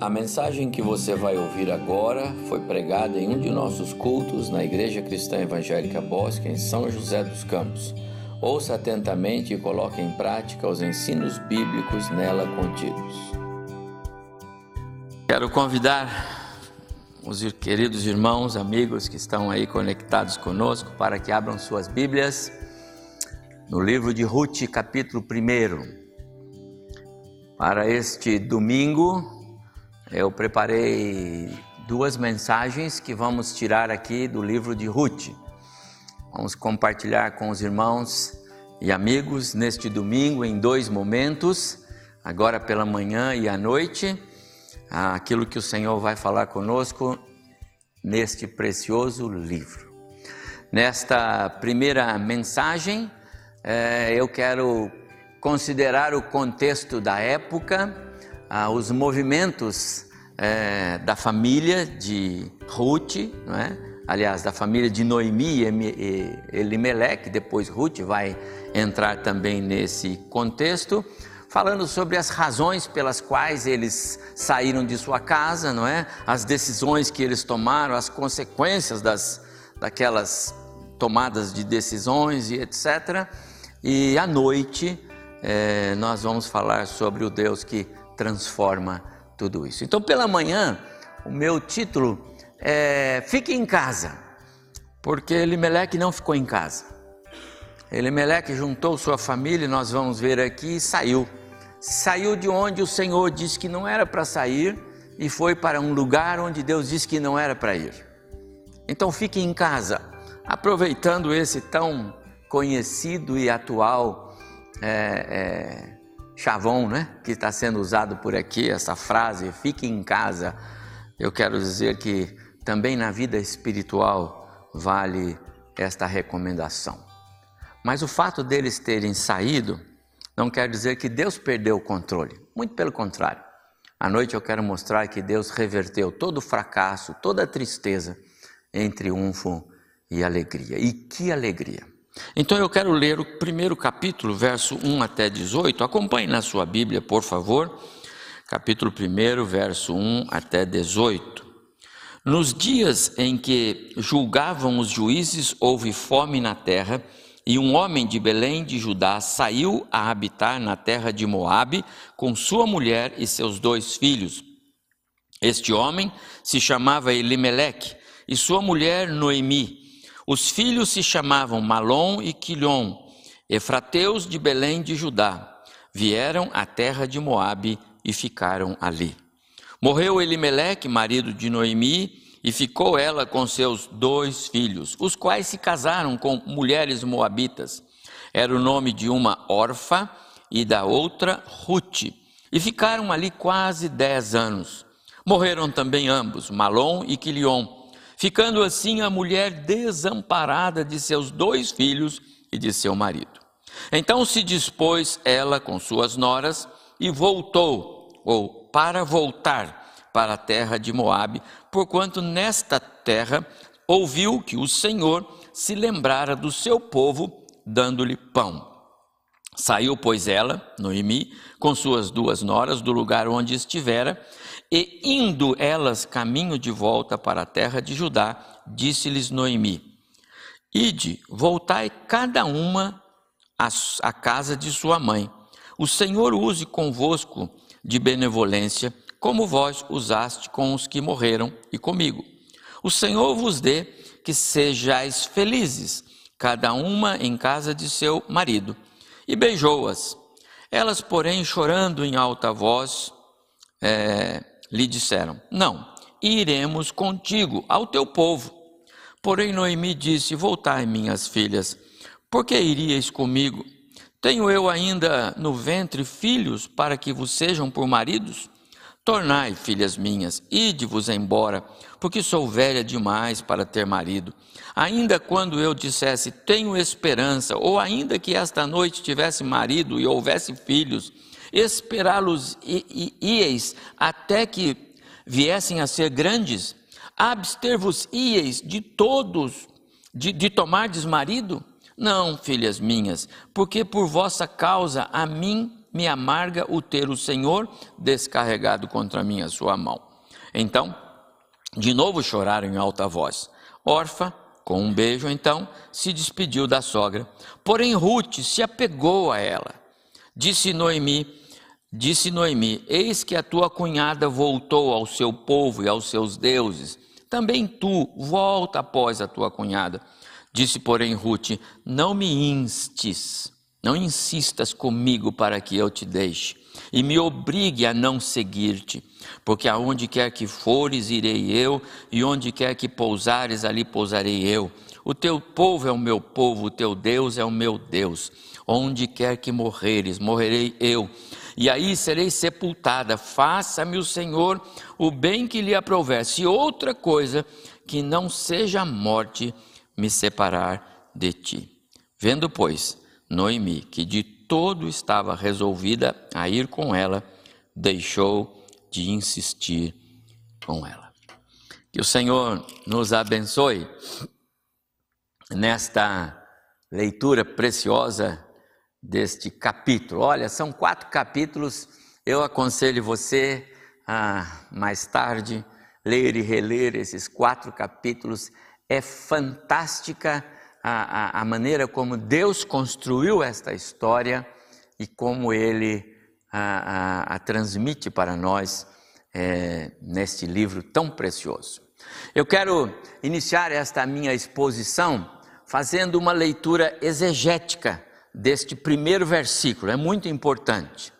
A mensagem que você vai ouvir agora foi pregada em um de nossos cultos na Igreja Cristã Evangélica Bosque, em São José dos Campos. Ouça atentamente e coloque em prática os ensinos bíblicos nela contidos. Quero convidar os queridos irmãos, amigos que estão aí conectados conosco para que abram suas Bíblias no livro de Ruth, capítulo 1. Para este domingo, eu preparei duas mensagens que vamos tirar aqui do livro de Ruth. Vamos compartilhar com os irmãos e amigos neste domingo em dois momentos, agora pela manhã e à noite, aquilo que o Senhor vai falar conosco neste precioso livro. Nesta primeira mensagem, eh, eu quero considerar o contexto da época ah, os movimentos é, da família de Ruth, não é? aliás, da família de Noemi e Elimelech, depois Ruth vai entrar também nesse contexto, falando sobre as razões pelas quais eles saíram de sua casa, não é? As decisões que eles tomaram, as consequências das daquelas tomadas de decisões e etc. E à noite é, nós vamos falar sobre o Deus que transforma tudo isso. Então, pela manhã, o meu título é Fique em casa, porque Elimeleque não ficou em casa. Elimeleque juntou sua família, nós vamos ver aqui, e saiu. Saiu de onde o Senhor disse que não era para sair e foi para um lugar onde Deus disse que não era para ir. Então fique em casa, aproveitando esse tão conhecido e atual é, é, chavão, né? Que está sendo usado por aqui, essa frase, fique em casa. Eu quero dizer que também na vida espiritual vale esta recomendação. Mas o fato deles terem saído não quer dizer que Deus perdeu o controle. Muito pelo contrário. À noite eu quero mostrar que Deus reverteu todo o fracasso, toda a tristeza em triunfo e alegria. E que alegria! Então eu quero ler o primeiro capítulo, verso 1 até 18. Acompanhe na sua Bíblia, por favor. Capítulo 1, verso 1 até 18. Nos dias em que julgavam os juízes, houve fome na terra, e um homem de Belém de Judá saiu a habitar na terra de Moabe com sua mulher e seus dois filhos. Este homem se chamava Elimeleque e sua mulher Noemi. Os filhos se chamavam Malom e Quilhom, efrateus de Belém de Judá. Vieram à terra de Moabe e ficaram ali. Morreu Elimeleque, marido de Noemi, e ficou ela com seus dois filhos, os quais se casaram com mulheres moabitas. Era o nome de uma órfã e da outra Ruth. E ficaram ali quase dez anos. Morreram também ambos, Malom e Quilion ficando assim a mulher desamparada de seus dois filhos e de seu marido. Então se dispôs ela com suas noras e voltou, ou para voltar para a terra de Moabe, porquanto nesta terra ouviu que o Senhor se lembrara do seu povo, dando-lhe pão. Saiu, pois, ela, Noemi, com suas duas noras do lugar onde estivera, e indo elas caminho de volta para a terra de Judá, disse-lhes Noemi: Ide, voltai cada uma à casa de sua mãe. O Senhor use convosco de benevolência, como vós usaste com os que morreram e comigo. O Senhor vos dê que sejais felizes, cada uma em casa de seu marido. E beijou-as. Elas, porém, chorando em alta voz, é, lhe disseram: Não, iremos contigo ao teu povo. Porém, Noemi disse: Voltai, minhas filhas, por que iríeis comigo? Tenho eu ainda no ventre filhos para que vos sejam por maridos? Tornai, filhas minhas, ide-vos embora, porque sou velha demais para ter marido. Ainda quando eu dissesse, tenho esperança, ou ainda que esta noite tivesse marido e houvesse filhos, esperá-los ieis até que viessem a ser grandes? Abster-vos ieis de todos, de, de tomardes marido? Não, filhas minhas, porque por vossa causa a mim me amarga o ter o Senhor descarregado contra mim a sua mão. Então, de novo choraram em alta voz. Orfa, com um beijo, então, se despediu da sogra. Porém, Ruth se apegou a ela. Disse Noemi: Disse Noemi: Eis que a tua cunhada voltou ao seu povo e aos seus deuses. Também tu volta após a tua cunhada. Disse, porém, Ruth: Não me instes, não insistas comigo para que eu te deixe e me obrigue a não seguir-te, porque aonde quer que fores, irei eu, e onde quer que pousares, ali pousarei eu. O teu povo é o meu povo, o teu Deus é o meu Deus. Onde quer que morreres, morrerei eu, e aí serei sepultada. Faça-me o Senhor o bem que lhe aprouver, se outra coisa que não seja a morte me separar de ti. Vendo, pois, Noemi, que de todo estava resolvida a ir com ela, deixou de insistir com ela. Que o Senhor nos abençoe nesta leitura preciosa deste capítulo. Olha, são quatro capítulos. Eu aconselho você a mais tarde ler e reler esses quatro capítulos. É fantástica a, a, a maneira como Deus construiu esta história e como Ele a, a transmite para nós é, neste livro tão precioso. Eu quero iniciar esta minha exposição fazendo uma leitura exegética deste primeiro versículo, é muito importante.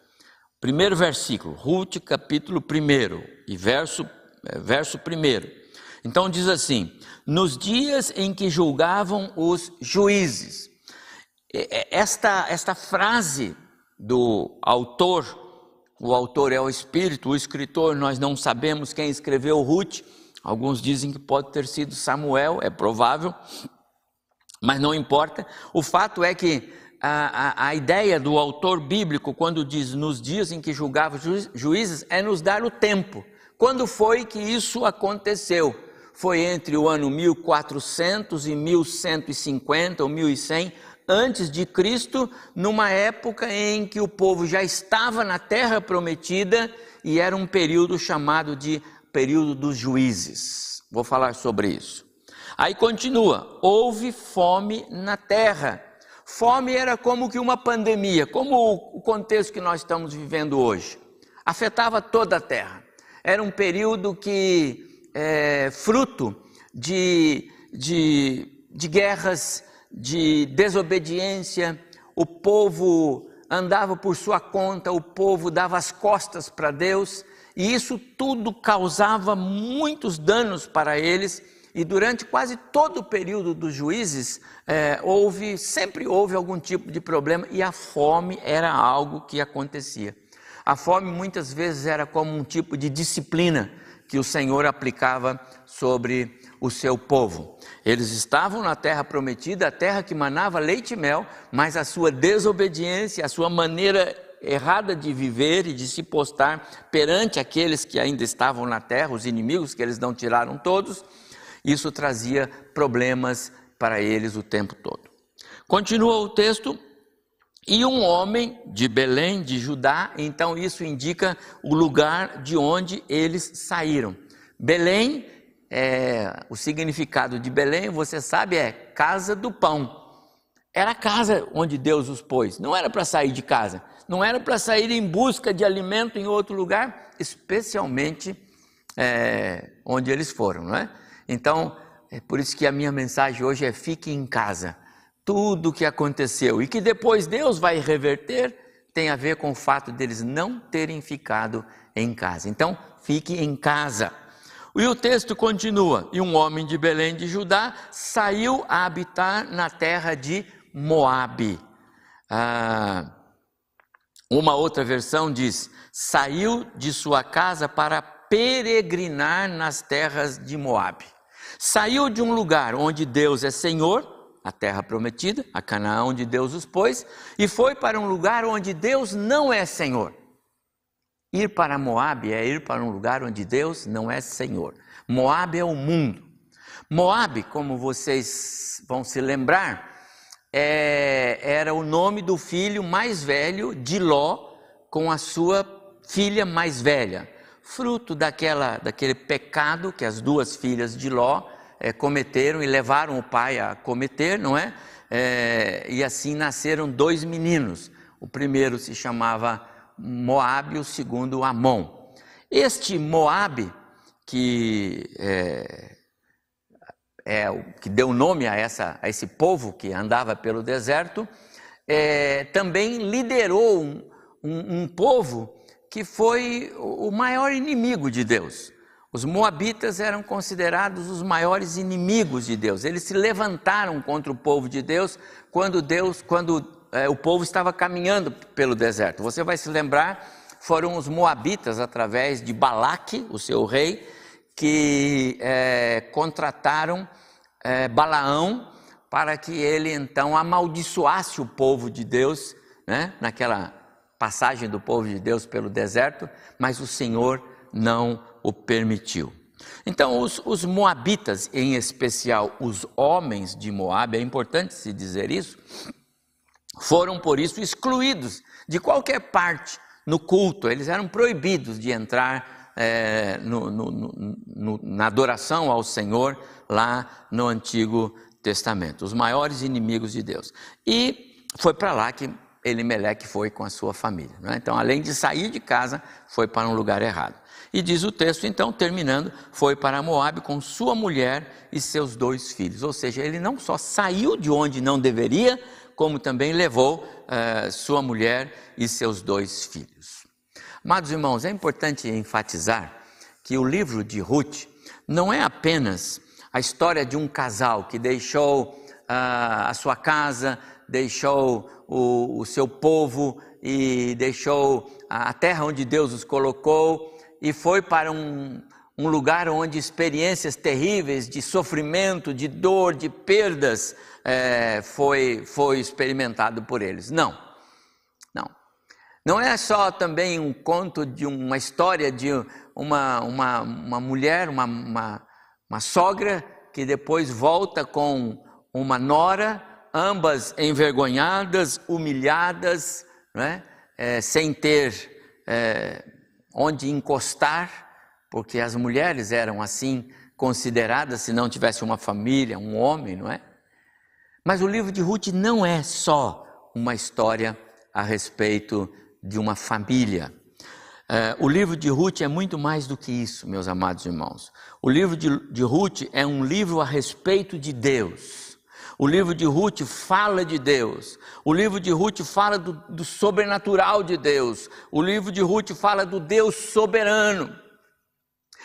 Primeiro versículo, Ruth, capítulo 1 e verso, é, verso 1. Então diz assim: nos dias em que julgavam os juízes. Esta, esta frase do autor, o autor é o Espírito, o escritor, nós não sabemos quem escreveu Ruth, alguns dizem que pode ter sido Samuel, é provável, mas não importa. O fato é que a, a, a ideia do autor bíblico, quando diz nos dias em que julgava juízes, é nos dar o tempo. Quando foi que isso aconteceu? Foi entre o ano 1400 e 1150 ou 1100 antes de Cristo, numa época em que o povo já estava na terra prometida e era um período chamado de período dos juízes. Vou falar sobre isso. Aí continua: houve fome na terra. Fome era como que uma pandemia, como o contexto que nós estamos vivendo hoje. Afetava toda a terra. Era um período que é, fruto de, de, de guerras, de desobediência, o povo andava por sua conta, o povo dava as costas para Deus, e isso tudo causava muitos danos para eles. E durante quase todo o período dos juízes, é, houve, sempre houve algum tipo de problema, e a fome era algo que acontecia. A fome muitas vezes era como um tipo de disciplina que o Senhor aplicava sobre o seu povo. Eles estavam na terra prometida, a terra que manava leite e mel, mas a sua desobediência, a sua maneira errada de viver e de se postar perante aqueles que ainda estavam na terra, os inimigos que eles não tiraram todos, isso trazia problemas para eles o tempo todo. Continua o texto, e um homem de Belém, de Judá, então isso indica o lugar de onde eles saíram. Belém, é, o significado de Belém, você sabe, é casa do pão. Era a casa onde Deus os pôs, não era para sair de casa, não era para sair em busca de alimento em outro lugar, especialmente é, onde eles foram, não é? Então, é por isso que a minha mensagem hoje é fique em casa tudo o que aconteceu e que depois Deus vai reverter tem a ver com o fato deles não terem ficado em casa. Então, fique em casa. E o texto continua: E um homem de Belém de Judá saiu a habitar na terra de Moabe. Ah, uma outra versão diz: saiu de sua casa para peregrinar nas terras de Moabe. Saiu de um lugar onde Deus é Senhor a terra prometida, a Canaã onde Deus os pôs, e foi para um lugar onde Deus não é Senhor. Ir para Moabe é ir para um lugar onde Deus não é Senhor. Moabe é o mundo. Moabe, como vocês vão se lembrar, é, era o nome do filho mais velho de Ló, com a sua filha mais velha, fruto daquela, daquele pecado que as duas filhas de Ló é, cometeram e levaram o pai a cometer, não é? é? E assim nasceram dois meninos. O primeiro se chamava Moabe, o segundo Amon. Este Moabe, que é, é, que deu nome a, essa, a esse povo que andava pelo deserto, é, também liderou um, um, um povo que foi o maior inimigo de Deus. Os moabitas eram considerados os maiores inimigos de Deus. Eles se levantaram contra o povo de Deus quando Deus, quando é, o povo estava caminhando pelo deserto. Você vai se lembrar, foram os moabitas através de Balaque, o seu rei, que é, contrataram é, Balaão para que ele então amaldiçoasse o povo de Deus, né, naquela passagem do povo de Deus pelo deserto, mas o Senhor não o permitiu. Então, os, os, moabitas, em especial os homens de Moab, é importante se dizer isso, foram por isso excluídos de qualquer parte no culto, eles eram proibidos de entrar é, no, no, no, na adoração ao Senhor lá no Antigo Testamento, os maiores inimigos de Deus. E foi para lá que Elimeleque foi com a sua família. Né? Então, além de sair de casa, foi para um lugar errado. E diz o texto, então, terminando, foi para Moabe com sua mulher e seus dois filhos. Ou seja, ele não só saiu de onde não deveria, como também levou uh, sua mulher e seus dois filhos. Amados irmãos, é importante enfatizar que o livro de Ruth não é apenas a história de um casal que deixou uh, a sua casa, deixou o, o seu povo e deixou a terra onde Deus os colocou e foi para um, um lugar onde experiências terríveis de sofrimento, de dor, de perdas é, foi, foi experimentado por eles. Não. Não é só também um conto de uma história de uma, uma, uma mulher, uma, uma, uma sogra, que depois volta com uma nora, ambas envergonhadas, humilhadas, né? É, sem ter é, onde encostar, porque as mulheres eram assim consideradas se não tivesse uma família, um homem, não é? Mas o livro de Ruth não é só uma história a respeito de uma família. É, o livro de Ruth é muito mais do que isso, meus amados irmãos. O livro de, de Ruth é um livro a respeito de Deus. O livro de Ruth fala de Deus. O livro de Ruth fala do, do sobrenatural de Deus. O livro de Ruth fala do Deus soberano.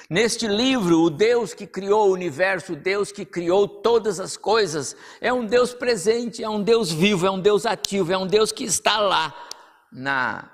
Neste livro, o Deus que criou o universo, o Deus que criou todas as coisas, é um Deus presente, é um Deus vivo, é um Deus ativo, é um Deus que está lá na,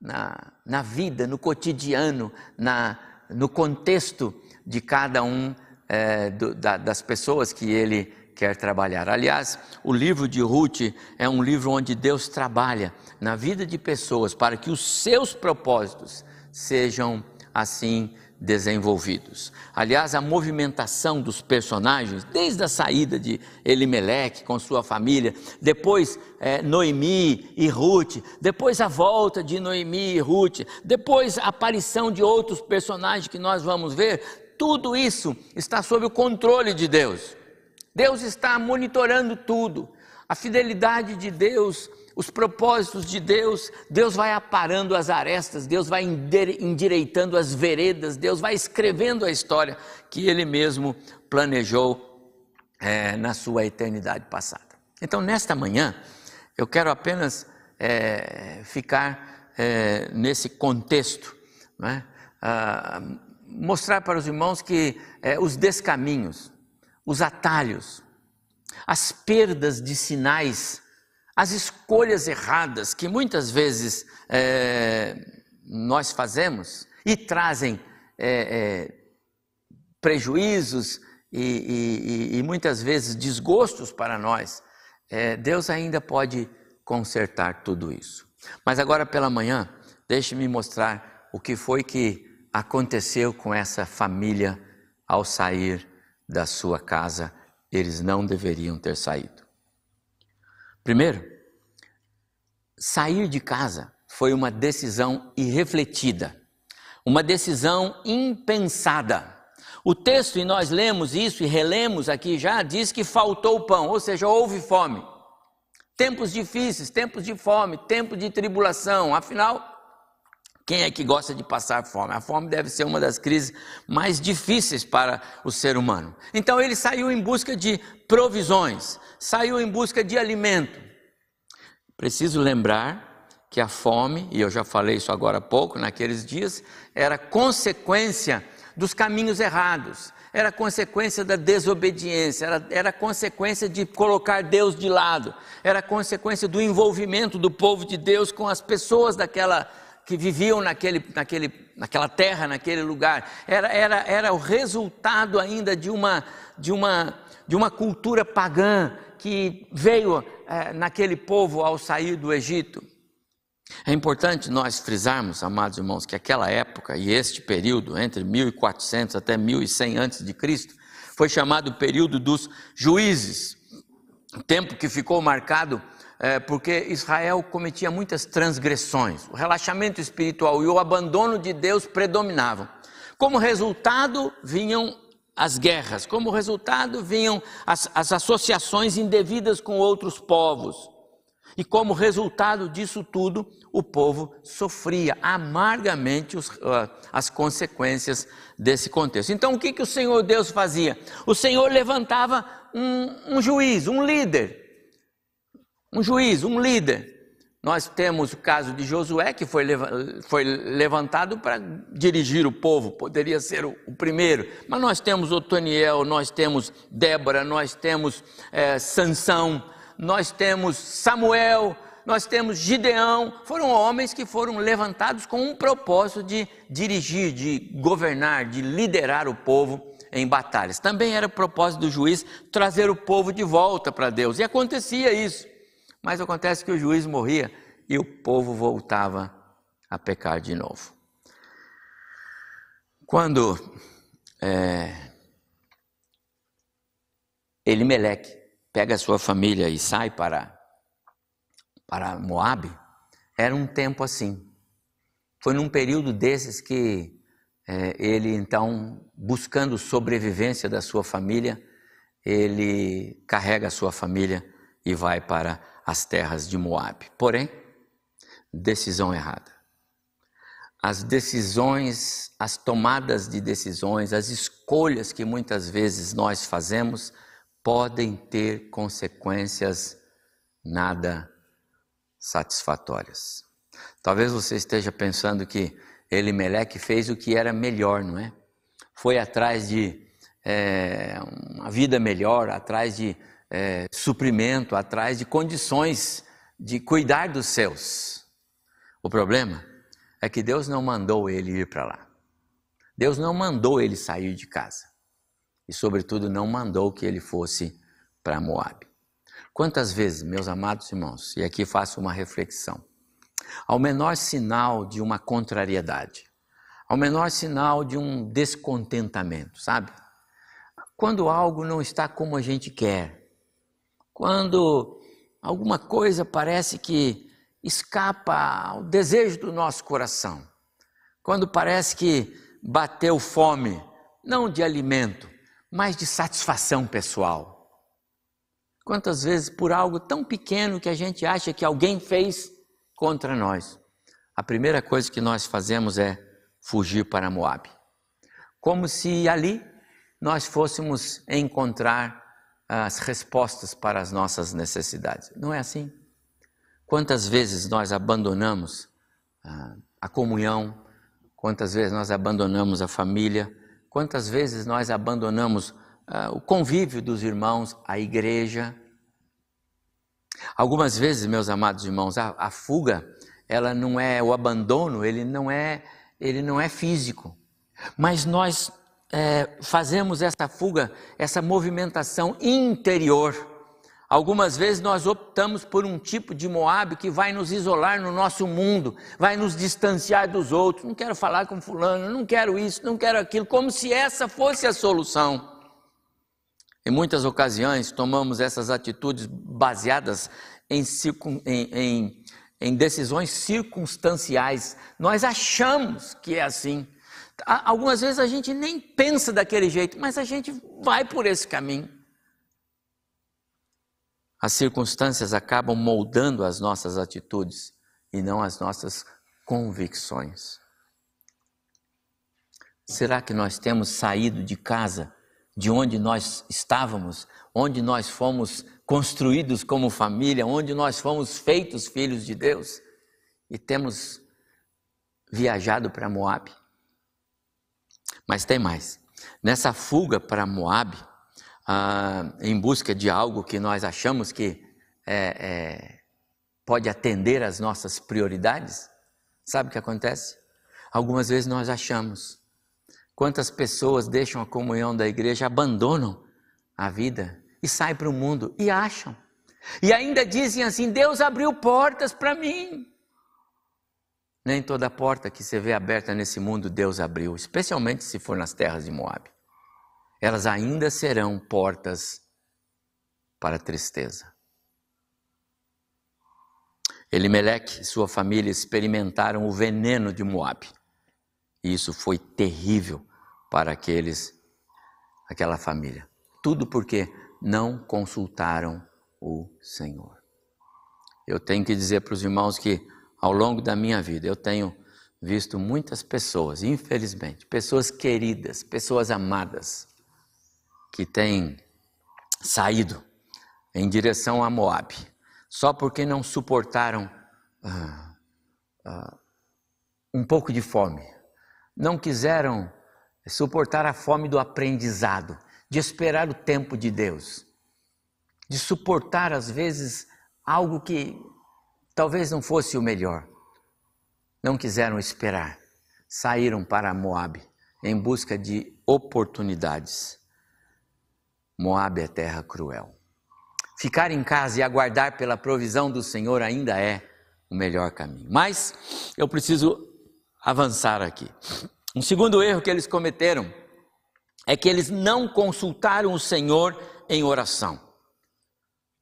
na, na vida, no cotidiano, na, no contexto de cada um é, do, da, das pessoas que ele quer trabalhar. Aliás, o livro de Ruth é um livro onde Deus trabalha na vida de pessoas para que os seus propósitos sejam assim desenvolvidos. Aliás, a movimentação dos personagens, desde a saída de Elimeleque com sua família, depois é, Noemi e Ruth, depois a volta de Noemi e Ruth, depois a aparição de outros personagens que nós vamos ver, tudo isso está sob o controle de Deus. Deus está monitorando tudo. A fidelidade de Deus os propósitos de Deus, Deus vai aparando as arestas, Deus vai endireitando as veredas, Deus vai escrevendo a história que Ele mesmo planejou é, na sua eternidade passada. Então, nesta manhã, eu quero apenas é, ficar é, nesse contexto, né? ah, mostrar para os irmãos que é, os descaminhos, os atalhos, as perdas de sinais as escolhas erradas que muitas vezes é, nós fazemos e trazem é, é, prejuízos e, e, e, muitas vezes desgostos para nós, Deus ainda pode consertar tudo isso. Mas agora pela manhã, deixe-me mostrar o que foi que aconteceu com essa família ao sair da sua casa. Eles não deveriam ter saído. Primeiro, sair de casa foi uma decisão irrefletida, uma decisão impensada. O texto, e nós lemos isso e relemos aqui já, diz que faltou pão, ou seja, houve fome. Tempos difíceis, tempos de fome, tempo de tribulação, afinal, quem é que gosta de passar fome? A fome deve ser uma das crises mais difíceis para o ser humano. Então ele saiu em busca de provisões, saiu em busca de alimento. Preciso lembrar que a fome, e eu já falei isso agora há pouco, naqueles dias, era consequência dos caminhos errados, era consequência da desobediência, era, era consequência de colocar Deus de lado, era consequência do envolvimento do povo de Deus com as pessoas daquela que viviam naquele, naquele, naquela terra, naquele lugar. Era, era, era o resultado ainda de uma, de uma, de uma cultura pagã que veio é, naquele povo ao sair do Egito. É importante nós frisarmos, amados irmãos, que aquela época e este período, entre 1400 até 1100 a.C., foi chamado período dos juízes, tempo que ficou marcado é, porque Israel cometia muitas transgressões, o relaxamento espiritual e o abandono de Deus predominavam. Como resultado, vinham as guerras, como resultado, vinham as, as associações indevidas com outros povos. E como resultado disso tudo, o povo sofria amargamente os, uh, as consequências desse contexto. Então, o que, que o Senhor Deus fazia? O Senhor levantava um, um juiz, um líder, um juiz, um líder. Nós temos o caso de Josué, que foi, foi levantado para dirigir o povo, poderia ser o, o, primeiro, mas nós temos Otoniel, nós temos Débora, nós temos é, Sansão, nós temos Samuel, nós temos Gideão, foram homens que foram levantados com um propósito de dirigir, de governar, de liderar o povo em batalhas. Também era o propósito do juiz trazer o povo de volta para Deus, e acontecia isso. Mas acontece que o juiz morria e o povo voltava a pecar de novo. Quando é, Elimeleque pega sua família e sai para, para Moab, era um tempo assim. Foi num período desses que é, ele, então, buscando sobrevivência da sua família, ele carrega a sua família e vai para as terras de Moab. Porém, decisão errada. As decisões, as tomadas de decisões, as escolhas que muitas vezes nós fazemos podem ter consequências nada satisfatórias. Talvez você esteja pensando que Elimeleque fez o que era melhor, não é? Foi atrás de é, uma vida melhor, atrás de é, suprimento, atrás de condições de cuidar dos seus. O problema é que Deus não mandou ele ir para lá. Deus não mandou ele sair de casa e, sobretudo, não mandou que ele fosse para Moab. Quantas vezes, meus amados irmãos, e aqui faço uma reflexão, ao menor sinal de uma contrariedade, ao menor sinal de um descontentamento, sabe? Quando algo não está como a gente quer, quando alguma coisa parece que escapa ao desejo do nosso coração, quando parece que bateu fome, não de alimento, mas de satisfação pessoal. Quantas vezes por algo tão pequeno que a gente acha que alguém fez contra nós, a primeira coisa que nós fazemos é fugir para Moab. Como se ali nós fôssemos encontrar as respostas para as nossas necessidades. Não é assim? Quantas vezes nós abandonamos ah, a comunhão, quantas vezes nós abandonamos a família, Quantas vezes nós abandonamos uh, o convívio dos irmãos, a igreja? Algumas vezes, meus amados irmãos, a, a fuga, ela não é o abandono, ele não é, ele não é físico, mas nós é, fazemos essa fuga, essa movimentação interior Algumas vezes nós optamos por um tipo de Moab que vai nos isolar no nosso mundo, vai nos distanciar dos outros. Não quero falar com fulano, não quero isso, não quero aquilo, como se essa fosse a solução. Em muitas ocasiões tomamos essas atitudes baseadas em, em, em, em decisões circunstanciais. Nós achamos que é assim. Algumas vezes a gente nem pensa daquele jeito, mas a gente vai por esse caminho. As circunstâncias acabam moldando as nossas atitudes e não as nossas convicções. Será que nós temos saído de casa, de onde nós estávamos, onde nós fomos construídos como família, onde nós fomos feitos filhos de Deus e temos viajado para Moab? Mas tem mais. Nessa fuga para Moab, ah, em busca de algo que nós achamos que é, é, pode atender às nossas prioridades, sabe o que acontece? Algumas vezes nós achamos. Quantas pessoas deixam a comunhão da igreja, abandonam a vida e saem para o mundo e acham. E ainda dizem assim: Deus abriu portas para mim. Nem toda porta que você vê aberta nesse mundo Deus abriu, especialmente se for nas terras de Moab. Elas ainda serão portas para tristeza. Elimeleque e sua família experimentaram o veneno de Moab. E isso foi terrível para aqueles, aquela família. Tudo porque não consultaram o Senhor. Eu tenho que dizer para os irmãos que ao longo da minha vida, eu tenho visto muitas pessoas, infelizmente, pessoas queridas, pessoas amadas, que têm saído em direção a Moab, só porque não suportaram ah, ah, um pouco de fome, não quiseram suportar a fome do aprendizado, de esperar o tempo de Deus, de suportar às vezes algo que Talvez não fosse o melhor. Não quiseram esperar. Saíram para Moabe em busca de oportunidades. Moabe é terra cruel. Ficar em casa e aguardar pela provisão do Senhor ainda é o melhor caminho. Mas eu preciso avançar aqui. Um segundo erro que eles cometeram é que eles não consultaram o Senhor em oração.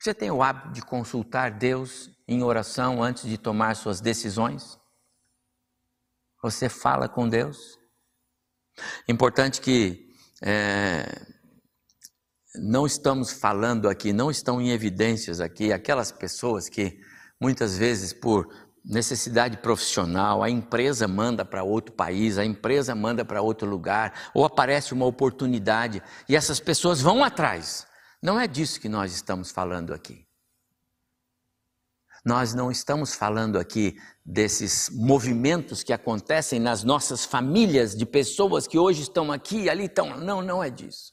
Você tem o hábito de consultar Deus em oração antes de tomar suas decisões? Você fala com Deus? Importante que é, não estamos falando aqui, não estão em evidências aqui aquelas pessoas que muitas vezes por necessidade profissional, a empresa manda para outro país, a empresa manda para outro lugar, ou aparece uma oportunidade e essas pessoas vão atrás. Não é disso que nós estamos falando aqui. Nós não estamos falando aqui desses movimentos que acontecem nas nossas famílias, de pessoas que hoje estão aqui e ali estão. Não, não é disso.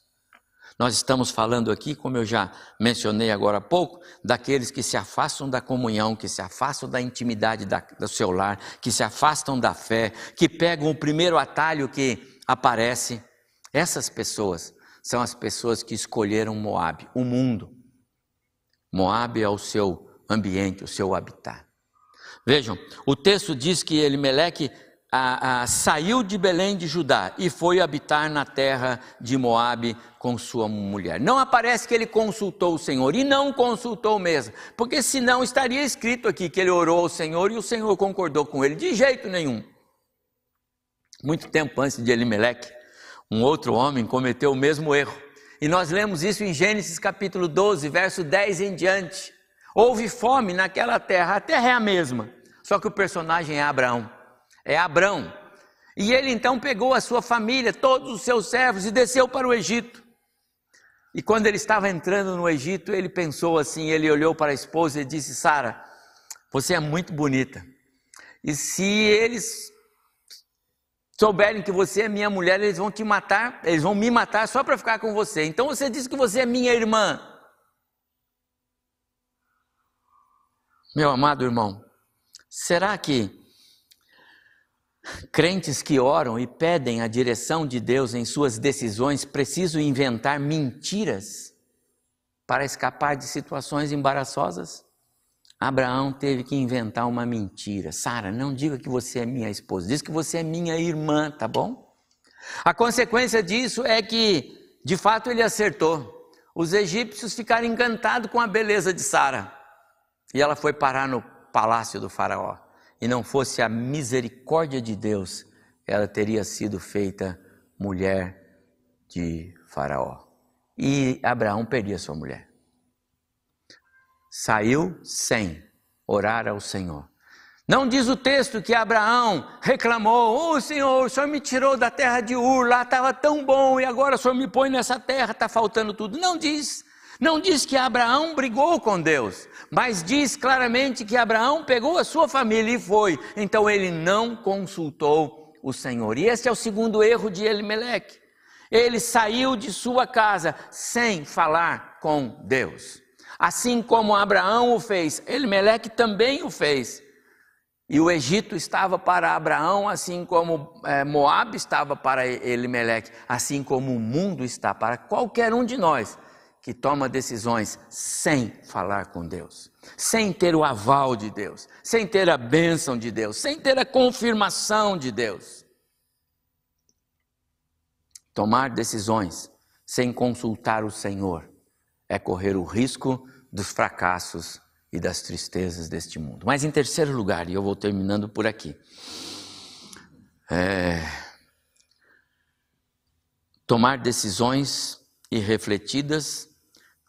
Nós estamos falando aqui, como eu já mencionei agora há pouco, daqueles que se afastam da comunhão, que se afastam da intimidade da, do seu lar, que se afastam da fé, que pegam o primeiro atalho que aparece. Essas pessoas são as pessoas que escolheram Moab, o mundo. Moab é o seu ambiente, o seu habitat. Vejam, o texto diz que Elimeleque a, a, saiu de Belém de Judá e foi habitar na terra de Moabe com sua mulher. Não aparece que ele consultou o Senhor e não consultou mesmo, porque senão estaria escrito aqui que ele orou ao Senhor e o Senhor concordou com ele de jeito nenhum. Muito tempo antes de Elimeleque, um outro homem cometeu o mesmo erro. E nós lemos isso em Gênesis capítulo 12, verso 10 em diante. Houve fome naquela terra, a terra é a mesma, só que o personagem é Abraão. É Abraão. E ele então pegou a sua família, todos os seus servos e desceu para o Egito. E quando ele estava entrando no Egito, ele pensou assim, ele olhou para a esposa e disse: "Sara, você é muito bonita. E se eles souberem que você é minha mulher, eles vão te matar, eles vão me matar só para ficar com você. Então você disse que você é minha irmã. Meu amado irmão, será que crentes que oram e pedem a direção de Deus em suas decisões precisam inventar mentiras para escapar de situações embaraçosas? Abraão teve que inventar uma mentira. Sara, não diga que você é minha esposa, diz que você é minha irmã, tá bom? A consequência disso é que, de fato, ele acertou. Os egípcios ficaram encantados com a beleza de Sara. E ela foi parar no palácio do Faraó e não fosse a misericórdia de Deus, ela teria sido feita mulher de Faraó. E Abraão perdia sua mulher. Saiu sem orar ao Senhor. Não diz o texto que Abraão reclamou: Ô oh, Senhor, o Senhor me tirou da terra de Ur, lá estava tão bom, e agora o Senhor me põe nessa terra, está faltando tudo. Não diz. Não diz que Abraão brigou com Deus, mas diz claramente que Abraão pegou a sua família e foi. Então ele não consultou o Senhor. E esse é o segundo erro de Elimeleque. Ele saiu de sua casa sem falar com Deus. Assim como Abraão o fez, Elimeleque também o fez. E o Egito estava para Abraão, assim como é, Moab estava para Elimeleque, assim como o mundo está para qualquer um de nós que toma decisões sem falar com Deus, sem ter o aval de Deus, sem ter a bênção de Deus, sem ter a confirmação de Deus. Tomar decisões sem consultar o Senhor é correr o risco dos fracassos e das tristezas deste mundo. Mas em terceiro lugar, e eu vou terminando por aqui, é, tomar decisões irrefletidas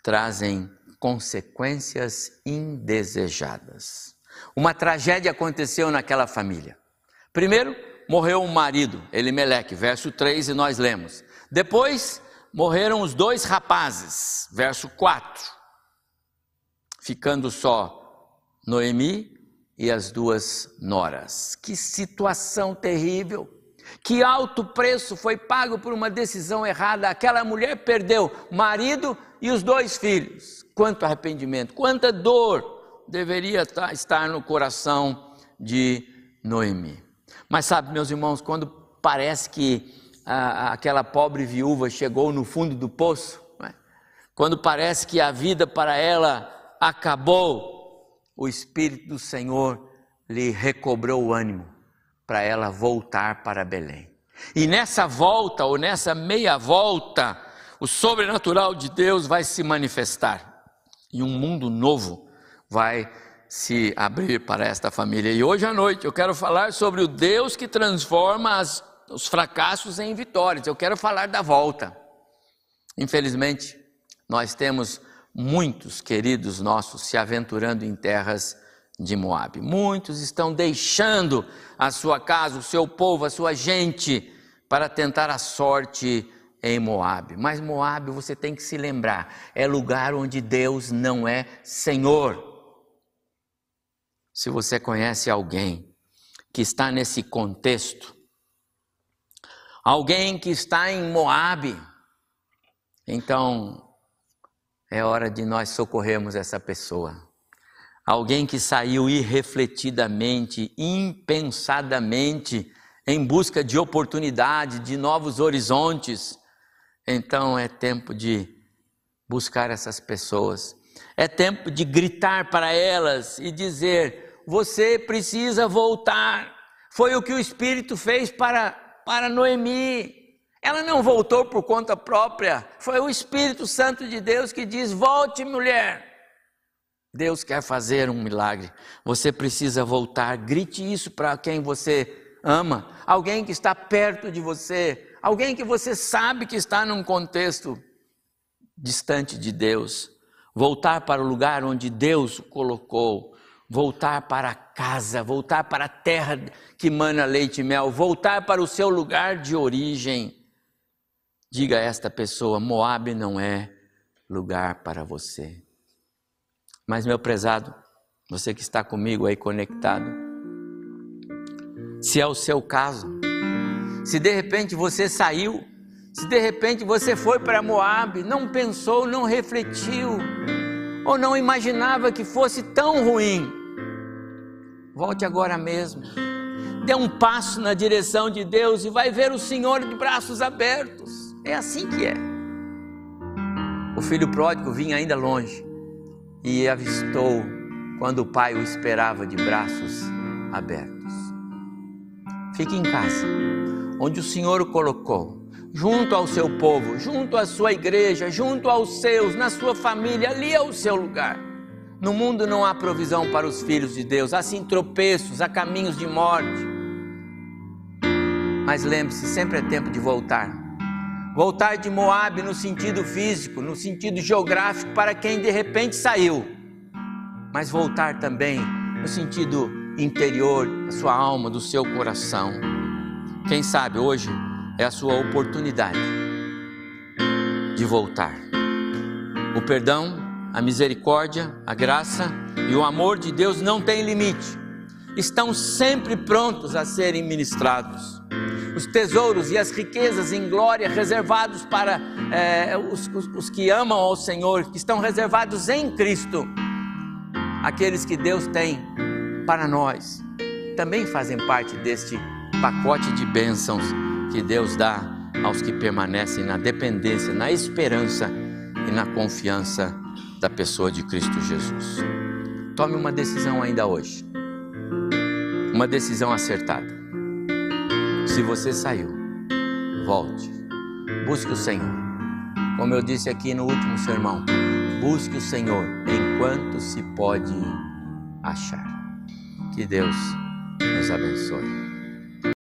trazem consequências indesejadas. Uma tragédia aconteceu naquela família. Primeiro, morreu o marido, Elimeleque, verso 3, e nós lemos. Depois, morreram os dois rapazes, verso 4 ficando só Noemi e as duas noras. Que situação terrível! Que alto preço foi pago por uma decisão errada. Aquela mulher perdeu marido e os dois filhos. Quanto arrependimento, quanta dor deveria estar no coração de Noemi. Mas sabe, meus irmãos, quando parece que a, aquela pobre viúva chegou no fundo do poço, é? quando parece que a vida para ela acabou, o Espírito do Senhor lhe recobrou o ânimo para ela voltar para Belém. E nessa volta, ou nessa meia volta, o sobrenatural de Deus vai se manifestar e um mundo novo vai se abrir para esta família. E hoje à noite eu quero falar sobre o Deus que transforma as, os fracassos em vitórias. Eu quero falar da volta. Infelizmente, nós temos muitos queridos nossos se aventurando em terras de Moabe. Muitos estão deixando a sua casa, o seu povo, a sua gente para tentar a sorte em Moabe. Mas Moabe, você tem que se lembrar, é lugar onde Deus não é Senhor. Se você conhece alguém que está nesse contexto, alguém que está em Moabe, então é hora de nós socorrermos essa pessoa. Alguém que saiu irrefletidamente, impensadamente, em busca de oportunidade, de novos horizontes. Então é tempo de buscar essas pessoas. É tempo de gritar para elas e dizer: você precisa voltar. Foi o que o Espírito fez para, para Noemi. Ela não voltou por conta própria, foi o Espírito Santo de Deus que diz: volte, mulher. Deus quer fazer um milagre. Você precisa voltar. Grite isso para quem você ama, alguém que está perto de você, alguém que você sabe que está num contexto distante de Deus. Voltar para o lugar onde Deus o colocou, voltar para casa, voltar para a terra que mana leite e mel, voltar para o seu lugar de origem. Diga a esta pessoa: Moab não é lugar para você. Mas, meu prezado, você que está comigo aí conectado, se é o seu caso, se de repente você saiu, se de repente você foi para Moab, não pensou, não refletiu, ou não imaginava que fosse tão ruim, volte agora mesmo. Dê um passo na direção de Deus e vai ver o Senhor de braços abertos. É assim que é. O filho pródigo vinha ainda longe e avistou quando o pai o esperava de braços abertos. Fique em casa, onde o Senhor o colocou, junto ao seu povo, junto à sua igreja, junto aos seus, na sua família, ali é o seu lugar. No mundo não há provisão para os filhos de Deus, há sim tropeços, há caminhos de morte. Mas lembre-se, sempre é tempo de voltar. Voltar de Moab no sentido físico, no sentido geográfico, para quem de repente saiu. Mas voltar também no sentido interior da sua alma, do seu coração. Quem sabe hoje é a sua oportunidade de voltar. O perdão a misericórdia, a graça e o amor de Deus não têm limite, estão sempre prontos a serem ministrados. Os tesouros e as riquezas em glória reservados para é, os, os, os que amam ao Senhor, que estão reservados em Cristo, aqueles que Deus tem para nós, também fazem parte deste pacote de bênçãos que Deus dá aos que permanecem na dependência, na esperança e na confiança da pessoa de Cristo Jesus. Tome uma decisão ainda hoje. Uma decisão acertada. Se você saiu, volte. Busque o Senhor. Como eu disse aqui no último sermão, busque o Senhor enquanto se pode achar. Que Deus nos abençoe.